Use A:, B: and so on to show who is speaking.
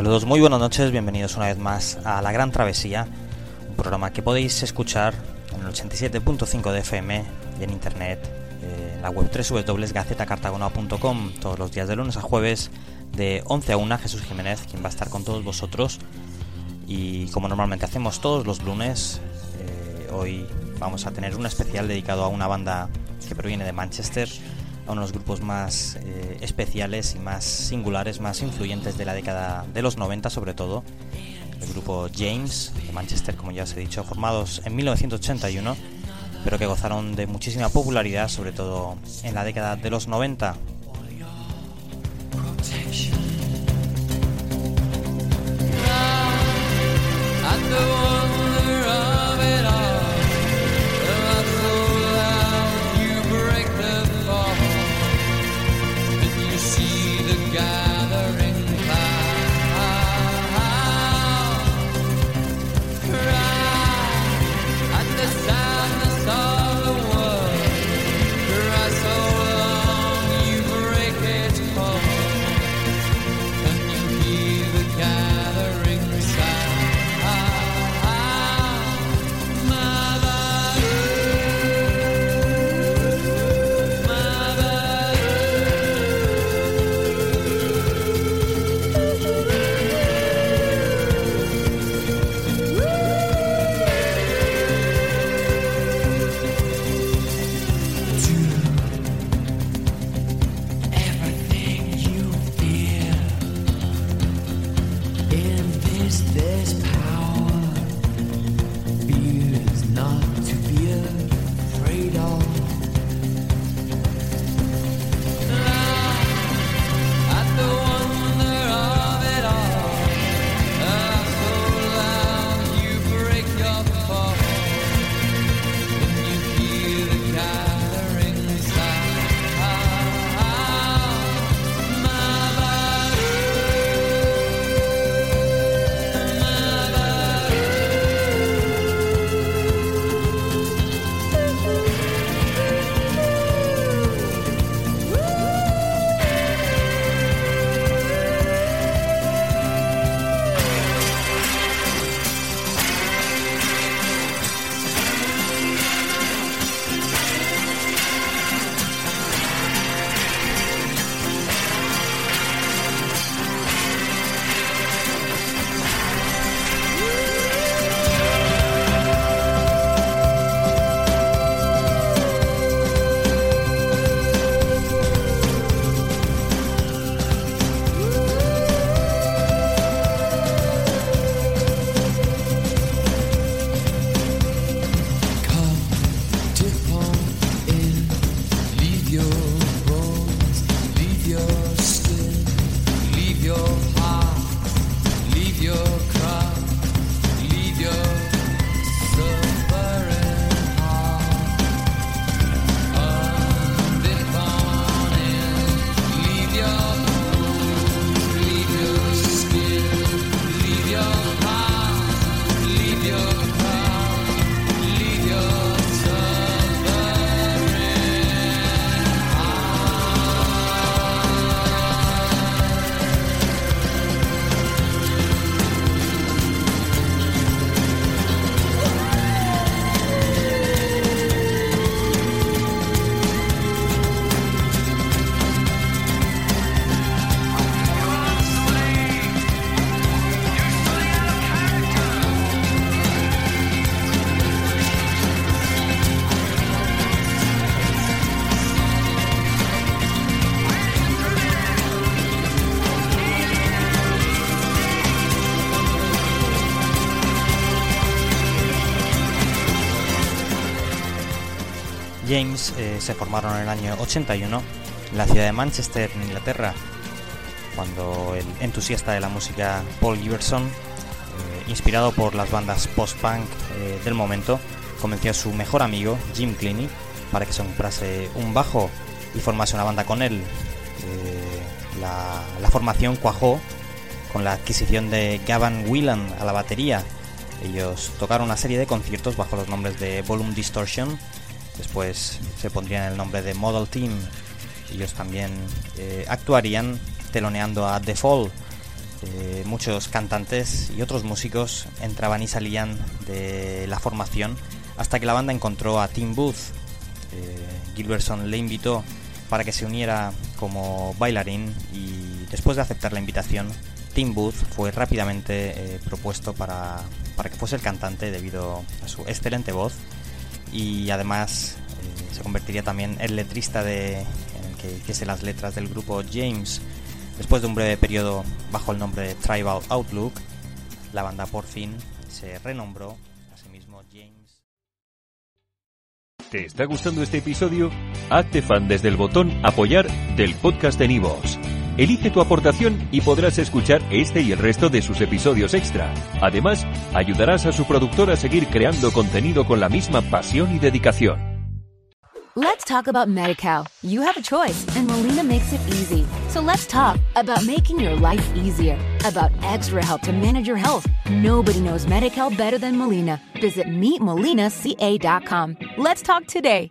A: Saludos, muy buenas noches, bienvenidos una vez más a La Gran Travesía, un programa que podéis escuchar en el 87.5 de FM y en internet, eh, en la web www.gacetacartagona.com todos los días de lunes a jueves de 11 a 1. Jesús Jiménez, quien va a estar con todos vosotros. Y como normalmente hacemos todos los lunes, eh, hoy vamos a tener un especial dedicado a una banda que proviene de Manchester a uno de los grupos más eh, especiales y más singulares, más influyentes de la década de los 90 sobre todo, el grupo James de Manchester, como ya os he dicho, formados en 1981, pero que gozaron de muchísima popularidad, sobre todo en la década de los 90. you.
B: James eh, se formaron en el año 81 en la ciudad de Manchester, en Inglaterra, cuando el entusiasta de la música Paul Giverson, eh, inspirado por las bandas post-punk eh, del momento, convenció a su mejor amigo, Jim Cleany, para que se comprase un bajo y formase una banda con él. La, la, formación cuajó con la adquisición de Gavin Whelan a la batería. Ellos tocaron una serie de conciertos bajo los nombres de Volume Distortion, después se pondrían el nombre de Model Team. Ellos también eh, actuarían teloneando a The Fall. Eh, muchos cantantes y otros músicos entraban y salían de la formación hasta que la banda encontró a Tim Booth. Eh, le invitó para que se uniera como bailarín y después de aceptar la invitación, Tim Booth fue rápidamente eh, propuesto para, para, que fuese el cantante debido a su excelente voz y además eh, se convertiría también en letrista de, en el que hiciese las letras del grupo James. Después de un breve periodo bajo el nombre de Tribal Outlook, la banda por fin se renombró a sí mismo James.
C: ¿Te está gustando este episodio? Hazte fan desde el botón apoyar del podcast de Nivos. Elige tu aportación y podrás escuchar este y el resto de sus episodios extra. Además, ayudarás a su productor a seguir creando contenido con la misma pasión y dedicación.
D: Let's talk about MediCal. You have a choice, and Molina makes it easy. So let's talk about making your life easier, about extra help to manage your health. Nobody knows MediCal better than Molina. Visit meetmolinaca.com. Let's talk today.